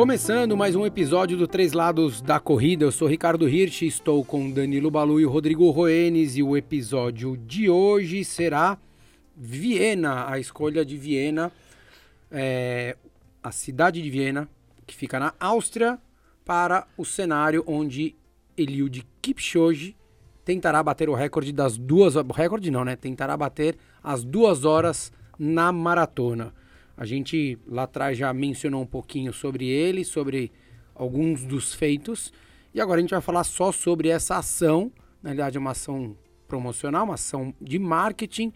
Começando mais um episódio do Três Lados da Corrida, eu sou Ricardo Hirsch, estou com Danilo Balu e Rodrigo Roenes e o episódio de hoje será Viena, a escolha de Viena, é, a cidade de Viena, que fica na Áustria, para o cenário onde Eliud Kipchoge tentará bater o recorde das duas... recorde não, né? Tentará bater as duas horas na maratona. A gente lá atrás já mencionou um pouquinho sobre ele, sobre alguns dos feitos. E agora a gente vai falar só sobre essa ação. Na verdade, é uma ação promocional, uma ação de marketing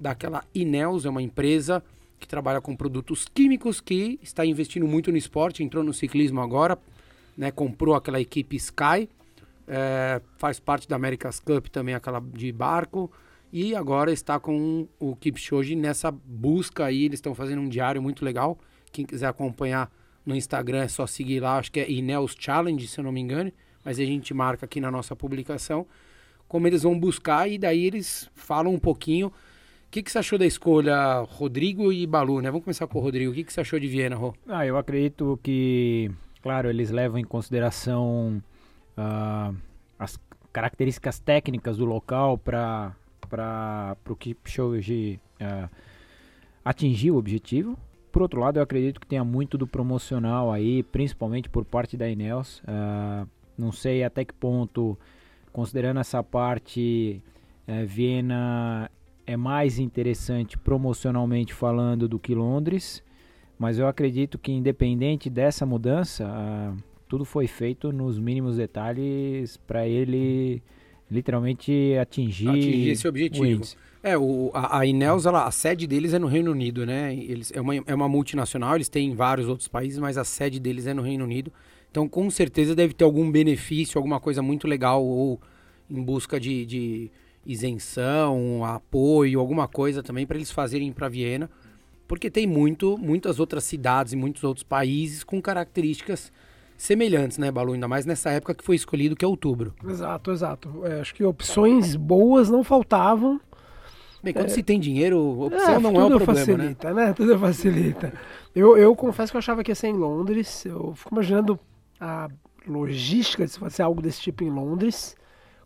daquela Ineos, é uma empresa que trabalha com produtos químicos, que está investindo muito no esporte, entrou no ciclismo agora, né, comprou aquela equipe Sky, é, faz parte da America's Cup também, aquela de barco, e agora está com o Kipchoge nessa busca aí. Eles estão fazendo um diário muito legal. Quem quiser acompanhar no Instagram é só seguir lá. Acho que é Ineos Challenge, se eu não me engano. Mas a gente marca aqui na nossa publicação como eles vão buscar e daí eles falam um pouquinho. O que, que você achou da escolha Rodrigo e Balu, né? Vamos começar com o Rodrigo. O que, que você achou de Viena, Rô? Ah, eu acredito que, claro, eles levam em consideração uh, as características técnicas do local para para o Kipchoge uh, atingir o objetivo. Por outro lado, eu acredito que tenha muito do promocional aí, principalmente por parte da Ineos. Uh, não sei até que ponto, considerando essa parte, uh, Viena é mais interessante promocionalmente falando do que Londres, mas eu acredito que independente dessa mudança, uh, tudo foi feito nos mínimos detalhes para ele literalmente atingir, atingir esse objetivo. É, o, a, a Ineos, ela, a sede deles é no Reino Unido, né? Eles, é, uma, é uma multinacional, eles têm vários outros países, mas a sede deles é no Reino Unido. Então, com certeza, deve ter algum benefício, alguma coisa muito legal, ou em busca de, de isenção, apoio, alguma coisa também para eles fazerem para Viena, porque tem muito, muitas outras cidades e muitos outros países com características semelhantes, né, Balu? Ainda mais nessa época que foi escolhido, que é outubro. Exato, exato. É, acho que opções boas não faltavam. Bem, quando é, se tem dinheiro, opção é, não é o problema, facilita, né? né? Tudo facilita. Eu, eu confesso que eu achava que ia ser em Londres. Eu fico imaginando a logística de se fazer algo desse tipo em Londres.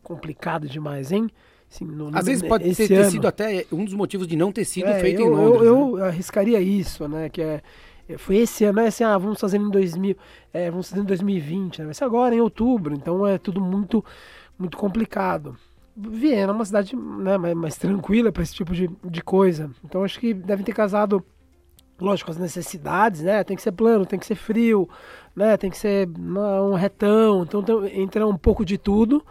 Complicado demais, hein? Assim, no, Às vezes pode ter, ter, sido até um dos motivos de não ter sido é, feito eu, em Londres. Eu, né? eu arriscaria isso, né? Que é é, foi esse ano, não é assim, ah, vamos fazer em 2000, é, vamos fazer em 2020, né? vai ser agora, em outubro, então é tudo muito, muito complicado. Viena é uma cidade né, mais, mais tranquila para esse tipo de, de coisa, então acho que devem ter casado, lógico, as necessidades, né, tem que ser plano, tem que ser frio, né, tem que ser um retão, então tem, entra um pouco de tudo,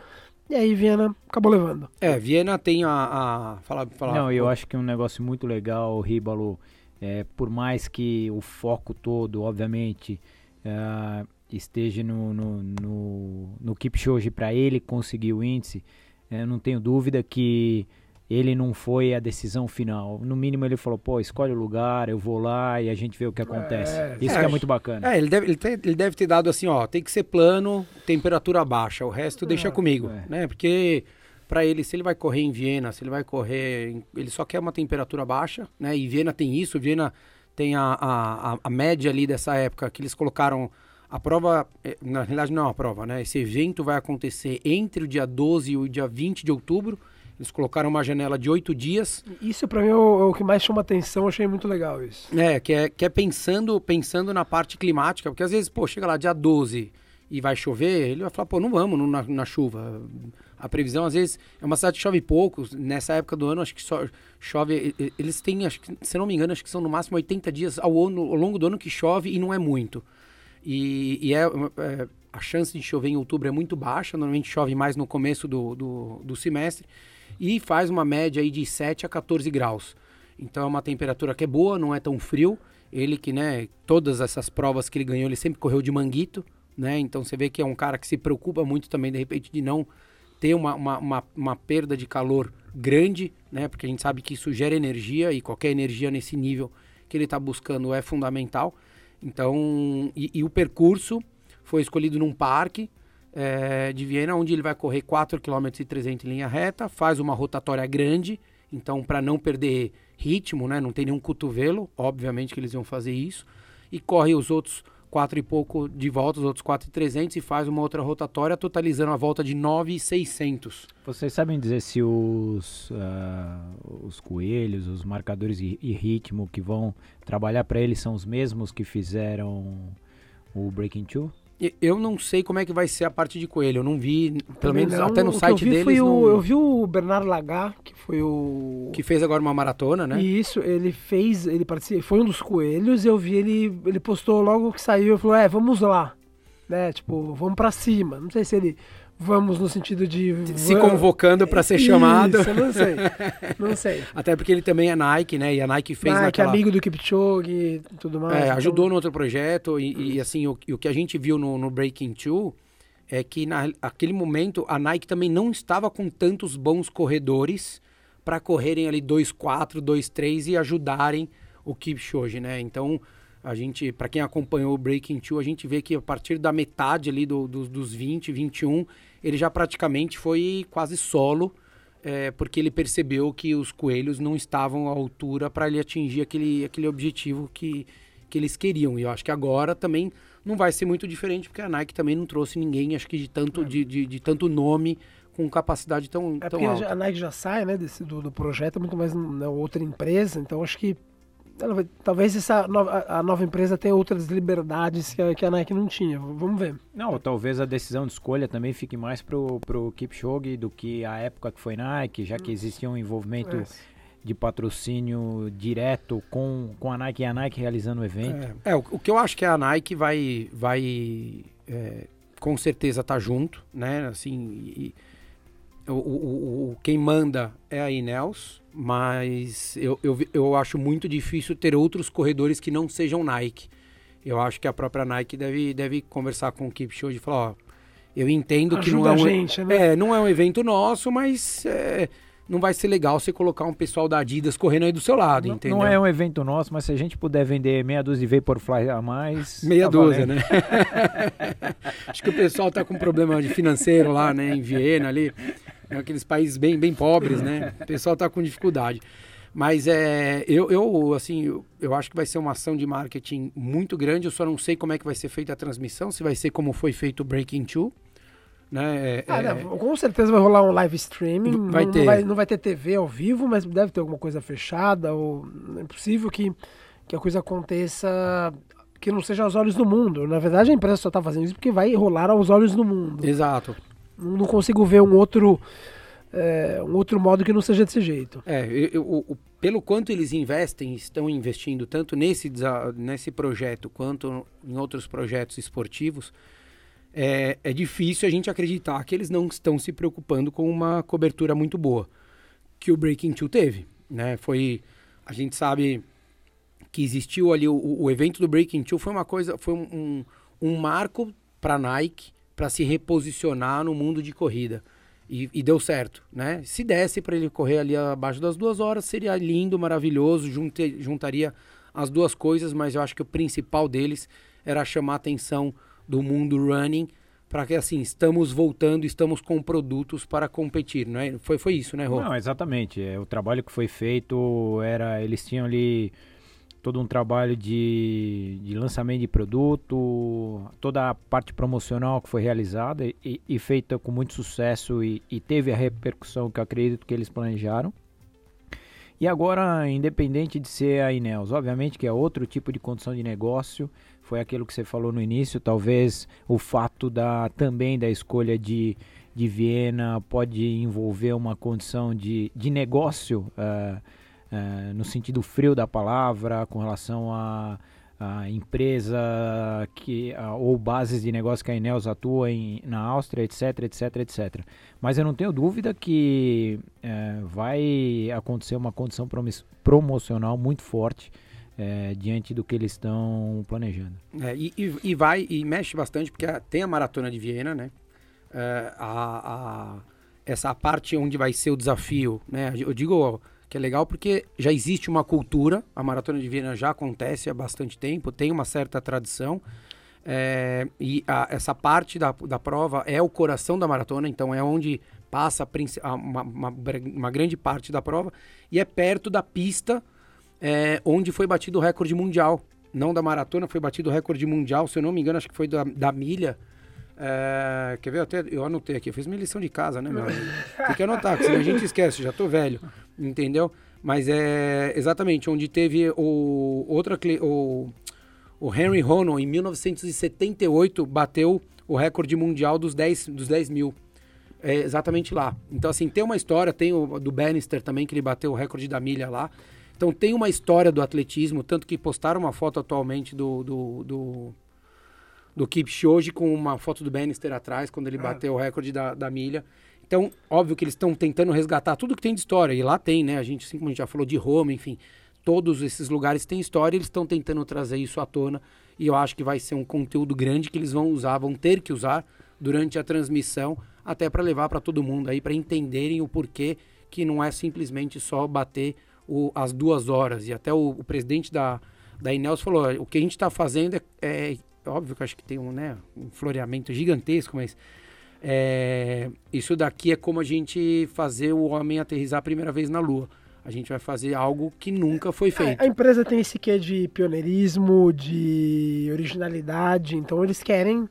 e aí Viena acabou levando. É, Viena tem a... a... Fala, fala, Não, eu acho que é um negócio muito legal, o Ríbalo é, por mais que o foco todo, obviamente, é, esteja no, no, no, no Kipchoge para ele conseguir o índice, é, não tenho dúvida que ele não foi a decisão final. No mínimo ele falou, pô, escolhe o lugar, eu vou lá e a gente vê o que acontece. É, Isso é, que é muito bacana. É, ele deve, ele, tem, ele deve ter dado assim, ó, tem que ser plano, temperatura baixa, o resto deixa é, comigo, é. né? Porque para ele, se ele vai correr em Viena, se ele vai correr. Ele só quer uma temperatura baixa, né? E Viena tem isso, Viena tem a, a, a média ali dessa época que eles colocaram. A prova, eh, na realidade não é uma prova, né? Esse evento vai acontecer entre o dia 12 e o dia 20 de outubro. Eles colocaram uma janela de oito dias. Isso para mim é o, é o, que mais chama atenção, eu achei muito legal isso. É, que é, que é pensando, pensando na parte climática, porque às vezes, pô, chega lá dia 12 e vai chover, ele vai falar, pô, não vamos na, na chuva. A previsão, às vezes, é uma cidade que chove pouco. Nessa época do ano, acho que só chove. Eles têm, acho que, se não me engano, acho que são no máximo 80 dias ao, ano, ao longo do ano que chove e não é muito. E, e é, é, a chance de chover em outubro é muito baixa. Normalmente chove mais no começo do, do, do semestre. E faz uma média aí de 7 a 14 graus. Então é uma temperatura que é boa, não é tão frio. Ele que, né, todas essas provas que ele ganhou, ele sempre correu de manguito né? Então você vê que é um cara que se preocupa muito também, de repente, de não ter uma, uma, uma, uma, perda de calor grande, né? Porque a gente sabe que isso gera energia e qualquer energia nesse nível que ele está buscando é fundamental. Então, e, e, o percurso foi escolhido num parque é, de Viena, onde ele vai correr 4 km e 300 em linha reta, faz uma rotatória grande, então para não perder ritmo, né? Não tem nenhum cotovelo, obviamente que eles vão fazer isso, e corre os outros quatro e pouco de volta, os outros 4,300 e faz uma outra rotatória, totalizando a volta de 9,600. Vocês sabem dizer se os, uh, os coelhos, os marcadores e, e ritmo que vão trabalhar para eles são os mesmos que fizeram o Breaking Two? Eu não sei como é que vai ser a parte de coelho. Eu não vi, pelo Também menos não. até no site eu deles. O, não... Eu vi o Bernardo Lagar, que foi o. Que fez agora uma maratona, né? Isso, ele fez, ele participou, foi um dos coelhos, eu vi ele, ele postou logo que saiu, ele falou, é, vamos lá. Né? Tipo, vamos para cima. Não sei se ele Vamos no sentido de. Se convocando para ser chamado. Isso, não sei. Não sei. Até porque ele também é Nike, né? E a Nike fez Nike, naquela... amigo do Kipchoge e tudo mais. É, então... ajudou no outro projeto. E, e assim, o, o, que a gente viu no, no Breaking Two é que naquele momento a Nike também não estava com tantos bons corredores para correrem ali 2-4, 2-3 e ajudarem o Kipchoge, né? Então a gente, para quem acompanhou o Breaking Two, a gente vê que a partir da metade ali do, do, dos 20, 21, ele já praticamente foi quase solo, é, porque ele percebeu que os coelhos não estavam à altura para ele atingir aquele, aquele objetivo que, que eles queriam. E eu acho que agora também não vai ser muito diferente, porque a Nike também não trouxe ninguém, acho que de tanto, é. de, de, de, tanto nome com capacidade tão, é tão alta. A Nike já sai né, desse, do, do projeto, muito mais na outra empresa, então acho que vai, talvez essa nova, a nova empresa tenha outras liberdades que a, que a, Nike não tinha. Vamos ver. Não, talvez a decisão de escolha também fique mais pro, pro Kipchoge do que a época que foi Nike, já que existia um envolvimento é. de patrocínio direto com, com a Nike e a Nike realizando o evento. É, é o, o, que eu acho que a Nike vai, vai é, com certeza estar tá junto, né? Assim, e, o, o, o, quem manda é a Ineos, mas eu, eu, eu acho muito difícil ter outros corredores que não sejam Nike. Eu acho que a própria Nike deve, deve conversar com o Kipchoge e falar, ó, eu entendo que não é um, gente, né? é, não é um evento nosso, mas é, não vai ser legal você colocar um pessoal da Adidas correndo aí do seu lado, não, entendeu? Não é um evento nosso, mas se a gente puder vender meia dúzia de Vaporfly a mais... Meia tá dúzia, né? Acho que o pessoal tá com problema de financeiro lá, né, em Viena ali. É aqueles países bem, bem pobres, né? O pessoal tá com dificuldade. Mas é, eu, eu assim, eu, eu, acho que vai ser uma ação de marketing muito grande. Eu só não sei como é que vai ser feita a transmissão, se vai ser como foi feito o Breaking Two. Né? É, ah, é... Não, com certeza vai rolar um live streaming. Vai não, ter. Não vai, não vai, ter TV ao vivo, mas deve ter alguma coisa fechada. Ou é possível que, que a coisa aconteça que não seja aos olhos do mundo. Na verdade, a empresa só está fazendo isso porque vai rolar aos olhos do mundo. Exato. Não consigo ver um outro. É, um outro modo que não seja desse jeito. É, eu, eu, o, pelo quanto eles investem, estão investindo tanto nesse, nesse projeto quanto em outros projetos esportivos, é, é difícil a gente acreditar que eles não estão se preocupando com uma cobertura muito boa que o Breaking Two teve, né? Foi, a gente sabe que existiu ali o, o evento do Breaking Two foi uma coisa, foi um, um, um marco para Nike para se reposicionar no mundo de corrida. E, e, deu certo, né? Se desse para ele correr ali abaixo das duas horas, seria lindo, maravilhoso, junte, juntaria as duas coisas, mas eu acho que o principal deles era chamar a atenção do mundo running para que assim estamos voltando, estamos com produtos para competir, não é? Foi foi isso, né, Rô? Não, exatamente. É, o trabalho que foi feito era eles tinham ali todo um trabalho de, de lançamento de produto, toda a parte promocional que foi realizada e, e feita com muito sucesso e, e teve a repercussão que eu acredito que eles planejaram. E agora, independente de ser a Ineos, obviamente que é outro tipo de condição de negócio, foi aquilo que você falou no início, talvez o fato da também da escolha de, de Viena pode envolver uma condição de, de negócio uh, uh, no sentido frio da palavra, com relação a, a empresa que, uh, ou bases de negócio que a Ineos atua em, na Áustria, etc, etc, etc. Mas eu não tenho dúvida que eh, vai acontecer uma condição promocional muito forte é, diante do que eles estão planejando. É, e, e, vai e mexe bastante, porque tem a maratona de Viena, né? É, a, a, essa parte onde vai ser o desafio, né? Eu digo que é legal porque já existe uma cultura, a maratona de Viena já acontece há bastante tempo, tem uma certa tradição. É, e a, essa parte da, da prova é o coração da maratona, então é onde passa a, uma, uma, uma grande parte da prova e é perto da pista é, onde foi batido o recorde mundial não da maratona, foi batido o recorde mundial, se eu não me engano, acho que foi da, da milha. É, quer ver? Até, eu anotei aqui, eu fiz minha lição de casa, né, meu amigo? Tem que anotar, porque senão a gente esquece, já tô velho, entendeu? Mas é exatamente onde teve o outra o, o Henry Ronan em 1978 bateu o recorde mundial dos 10, dos 10 mil. É exatamente lá. Então, assim, tem uma história, tem o do Bannister também, que ele bateu o recorde da milha lá. Então, tem uma história do atletismo, tanto que postaram uma foto atualmente do, do, do, do Kipchoge com uma foto do Bannister atrás, quando ele ah. bateu o recorde da, da milha. Então, óbvio que eles estão tentando resgatar tudo que tem de história, e lá tem, né? A gente, assim como a gente já falou de Roma, enfim, todos esses lugares têm história, eles estão tentando trazer isso à tona, e eu acho que vai ser um conteúdo grande que eles vão usar, vão ter que usar durante a transmissão, até para levar para todo mundo aí, para entenderem o porquê que não é simplesmente só bater o, as duas horas. E até o, o presidente da, da Inels falou: o que a gente está fazendo é, é, óbvio que acho que tem um, né, um floreamento gigantesco, mas é, isso daqui é como a gente fazer o homem aterrizar a primeira vez na Lua. A gente vai fazer algo que nunca foi feito. A, a empresa tem esse quê de pioneirismo, de originalidade, então eles querem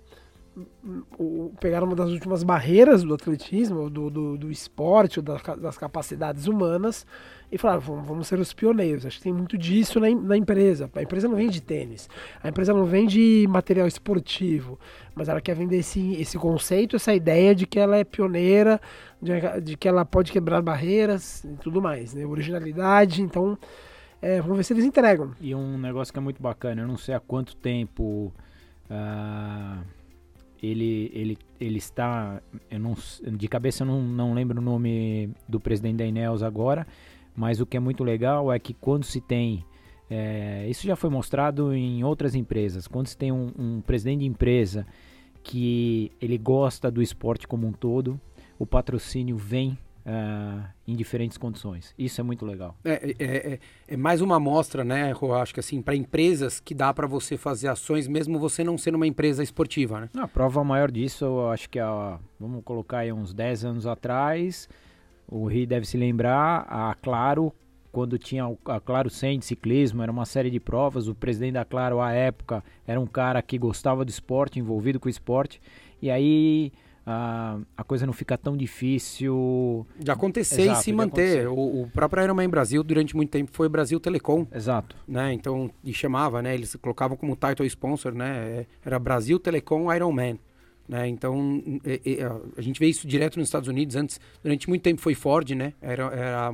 pegar uma das últimas barreiras do atletismo, do, do, do esporte, das, das capacidades humanas e falaram, vamos ser os pioneiros. Acho que tem muito disso na, na empresa. A empresa não vende tênis, a empresa não vende material esportivo, mas ela quer vender esse, esse conceito, essa ideia de que ela é pioneira, de, de que ela pode quebrar barreiras e tudo mais, né? Originalidade, então é, vamos ver se eles entregam. E um negócio que é muito bacana, eu não sei há quanto tempo uh, ele, ele, ele está, eu não, de cabeça eu não, não lembro o nome do presidente da Inels agora, mas o que é muito legal é que quando se tem. É, isso já foi mostrado em outras empresas. Quando se tem um, um presidente de empresa que ele gosta do esporte como um todo, o patrocínio vem Uh, em diferentes condições. Isso é muito legal. É, é, é, é mais uma amostra, né, eu acho que assim, para empresas que dá para você fazer ações, mesmo você não sendo uma empresa esportiva, né? A prova maior disso, eu acho que, é, vamos colocar aí uns 10 anos atrás, o Ri deve se lembrar, a Claro, quando tinha a Claro 100 de ciclismo, era uma série de provas, o presidente da Claro à época era um cara que gostava do esporte, envolvido com o esporte, e aí a, a coisa não fica tão difícil de acontecer Exato, e se manter. O, o, próprio Ironman Brasil durante muito tempo foi Brasil Telecom. Exato. Né? Então, e chamava, né? Eles colocavam como title sponsor, né? Era Brasil Telecom Ironman. Né? Então, a gente vê isso direto nos Estados Unidos. Antes, durante muito tempo foi Ford, né? Era, era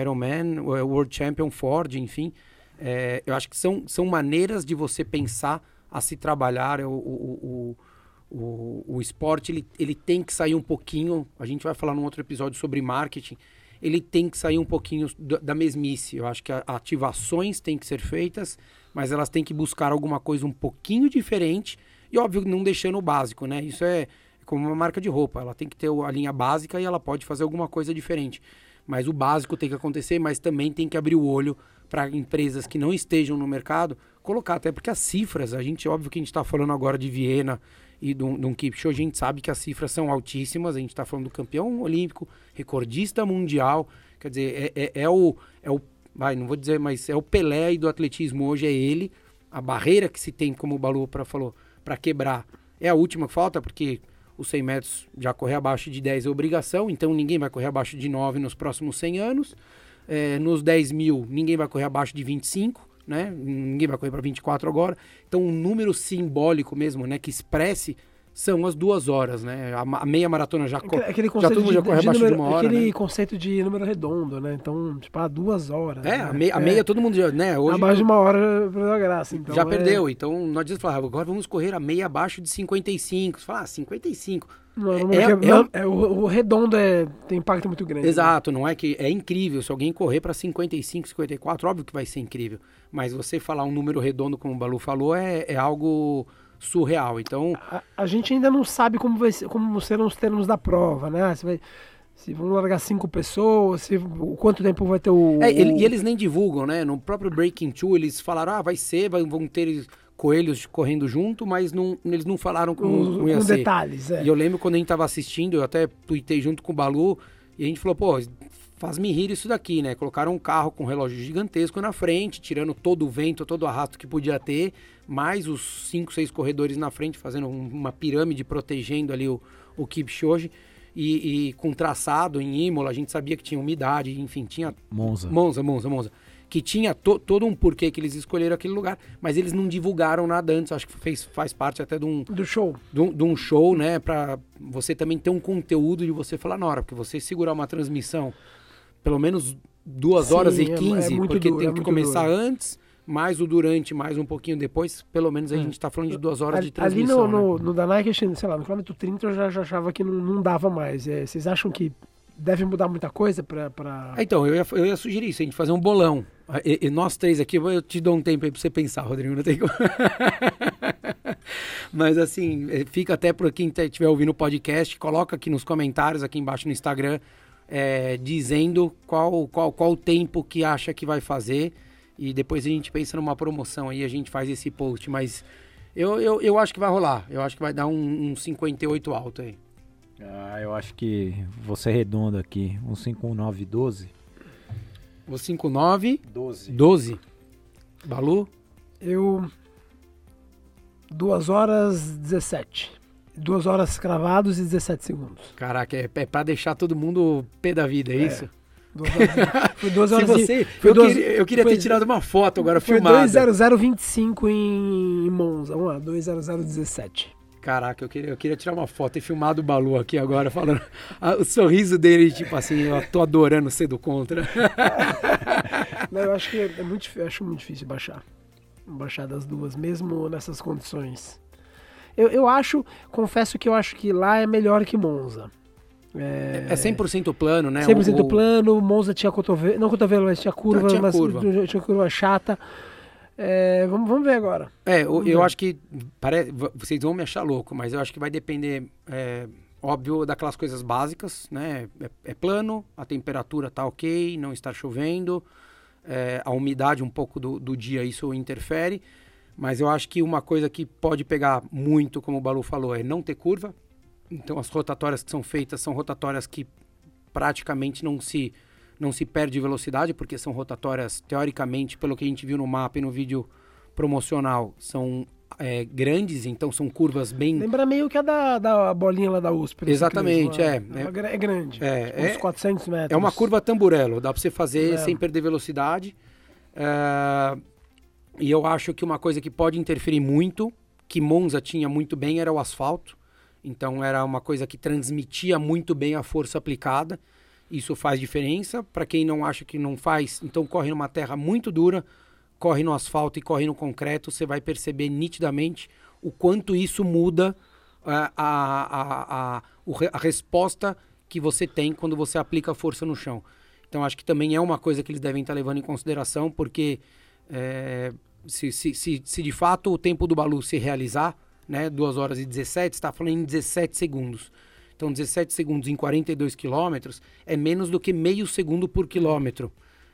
Ironman, World Champion Ford, enfim. É, eu acho que são, são maneiras de você pensar a se trabalhar. O, o, o, o, o esporte ele, ele tem que sair um pouquinho. A gente vai falar num outro episódio sobre marketing. Ele tem que sair um pouquinho da mesmice. Eu acho que ativações têm que ser feitas, mas elas têm que buscar alguma coisa um pouquinho diferente e óbvio, não deixando o básico, né? Isso é como uma marca de roupa. Ela tem que ter a linha básica e ela pode fazer alguma coisa diferente. Mas o básico tem que acontecer, mas também tem que abrir o olho para empresas que não estejam no mercado colocar, até porque as cifras, a gente, óbvio que a gente está falando agora de Viena e de um, de a gente sabe que as cifras são altíssimas, a gente está falando do campeão olímpico, recordista mundial, quer dizer, é, é, é, o, é o, vai, não vou dizer, mas é o Pelé do atletismo hoje, é ele, a barreira que se tem, como o Balu falou, para quebrar é a última que falta, porque os 100 metros já correr abaixo de 10 é obrigação, então ninguém vai correr abaixo de 9 nos próximos 100 anos. É, nos 10 mil, ninguém vai correr abaixo de 25, né? Ninguém vai correr para 24 agora. Então, um número simbólico mesmo, né? Que expresse são as duas horas, né? A, a meia maratona já, corre. aquele conceito já todo mundo já corre abaixo número, de uma hora, Aquele né? conceito de número redondo, né? Então, tipo, a duas horas. É, né? a, meia, a meia todo mundo já, né? Hoje, abaixo de uma hora perdeu a graça. Então já é... perdeu, então não adianta falar, agora vamos correr a meia abaixo de 55. Você fala, ah, 55. Não, é, é, é, é o, o, redondo é, tem impacto muito grande. Né? Exato, né? não é que é incrível. Se alguém correr para 55, 54, óbvio que vai ser incrível. Mas você falar um número redondo, como o Balu falou, é, é algo surreal. Então. A, a, gente ainda não sabe como, vai ser, como serão os termos da prova, né? Se, vai, se vão largar cinco pessoas, se, quanto tempo vai ter o. É, ele, e eles nem divulgam, né? No próprio Breaking Two, eles falaram, ah, vai ser, vai, vão ter coelhos correndo junto, mas não, eles não falaram com, com detalhes. É. E eu lembro quando a gente tava assistindo, eu até tuitei junto com o Balu, e a gente falou, pô, faz-me rir isso daqui, né? Colocaram um carro com um relógio gigantesco na frente, tirando todo o vento, todo o arrasto que podia ter, mais os cinco, seis corredores na frente, fazendo um, uma pirâmide protegendo ali o, o Kipchoge. E, e com traçado em Imola, a gente sabia que tinha umidade, enfim, tinha... Monza. Monza, Monza, Monza. Que tinha to, todo um porquê que eles escolheram aquele lugar, mas eles não divulgaram nada antes, acho que fez, faz parte até de um, Do show. de de um show, né? Pra você também ter um conteúdo de você falar na hora, porque você segurar uma transmissão pelo menos duas Sim, horas e é- é 15, muito porque duro, tem é que começar duro. antes, mais o durante, mais um pouquinho depois, pelo menos a gente tá falando de duas horas de Ali- Ali transmissão. no, né? no, no da Nike, sei lá, no quilômetro 30 eu já, já achava que não, não dava mais. É, vocês acham que deve mudar muita coisa pra. pra... Então, eu ia, eu ia sugerir isso, a gente fazer um bolão. E, e nós três aqui, eu te dou um tempo aí pra você pensar, Rodrigo, não tem como. Mas assim, fica até para quem estiver ouvindo o podcast, coloca aqui nos comentários, aqui embaixo no Instagram, eh, dizendo qual, qual, qual o tempo que acha que vai fazer. E depois a gente pensa numa promoção aí, a gente faz esse post. Mas eu, eu, eu acho que vai rolar. Eu acho que vai dar um, um 58 alto aí. Ah, eu acho que vou ser redondo aqui. Um 51912. O 59, 12. 12. Balu? Eu. 2 horas 17. 2 horas cravados e 17 segundos. Caraca, é, é pra deixar todo mundo pé da vida, é, isso? Duas horas, foi 2 Se horas você, foi eu, duas- queria, eu queria foi- ter tirado uma foto agora Foi filmada. 20025 em Monza. Vamos lá, 20017. Caraca, eu queria, eu queria tirar uma foto e filmar do Balu aqui agora, falando o sorriso dele, tipo assim, eu tô adorando ser do contra. Não, eu acho que é muito, acho muito difícil baixar. Baixar das duas, mesmo nessas condições. Eu, eu acho, confesso que eu acho que lá é melhor que Monza. É, É 100% plano, né? 100% O- plano, Monza tinha cotovelo, não cotovelo, mas tinha curva, tinha mas curva. tinha curva chata. É, vamos, vamos ver agora. É, eu, eu acho que. Pare... Vocês vão me achar louco, mas eu acho que vai depender, é, óbvio, daquelas coisas básicas, né? É, é plano, a temperatura tá ok, não está chovendo, é, a umidade um pouco do, do dia, isso interfere. Mas eu acho que uma coisa que pode pegar muito, como o Balu falou, é não ter curva. Então as rotatórias que são feitas são rotatórias que praticamente não se não se perde velocidade, porque são rotatórias, teoricamente, pelo que a gente viu no mapa e no vídeo promocional, são é, grandes, então são curvas bem. Lembra meio que a da, da bolinha lá da USP. no Exatamente, é. É, gra- é grande. É, tipo, é- uns 400 metros. É uma curva tamburelo, dá para você fazer É. sem perder velocidade. É, E eu acho que uma coisa que pode interferir muito, que Monza tinha muito bem, era o asfalto. Então era uma coisa que transmitia muito bem a força aplicada. Isso faz diferença. Para quem não acha que não faz, então corre numa terra muito dura, corre no asfalto e corre no concreto, você vai perceber nitidamente o quanto isso muda ah, a, a, a, a resposta que você tem quando você aplica a força no chão. Então acho que também é uma coisa que eles devem estar levando em consideração, porque é, se, se, se, se de fato o tempo do Balu se realizar, né, 2 horas e 17, está falando em 17 segundos. Então 17 segundos em 42 quilômetros é menos do que meio segundo por quilômetro.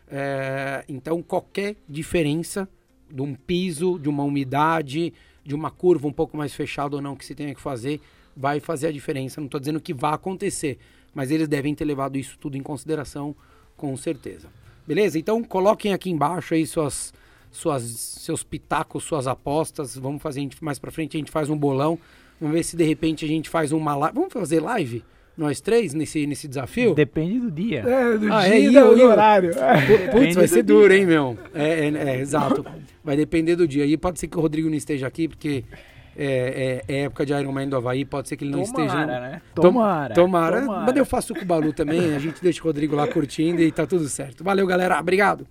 É, então qualquer diferença de um piso, de uma umidade, de uma curva um pouco mais fechada ou não que se tenha que fazer, vai fazer a diferença. Não estou dizendo que vai acontecer, mas eles devem ter levado isso tudo em consideração, com certeza. Beleza? Então coloquem aqui embaixo aí suas, suas, seus pitacos, suas apostas. Vamos fazer a gente- mais para frente, a gente faz um bolão. Vamos ver se de repente a gente faz uma live. Vamos fazer live? Nós três nesse, nesse desafio? Depende do dia. É, do Ah, dia é, e do, eu- horário. Putz, Depende vai ser dia. duro, hein, meu? É, é, é, exato. Vai depender do dia. E pode ser que o Rodrigo não esteja aqui, porque é, é- é época de Ironman do Havaí, pode ser que ele não esteja. né? Tom- Tomara. Tomara. Mas eu faço com o Balu também, a gente deixa o Rodrigo lá curtindo e tá tudo certo. Valeu, galera. Obrigado.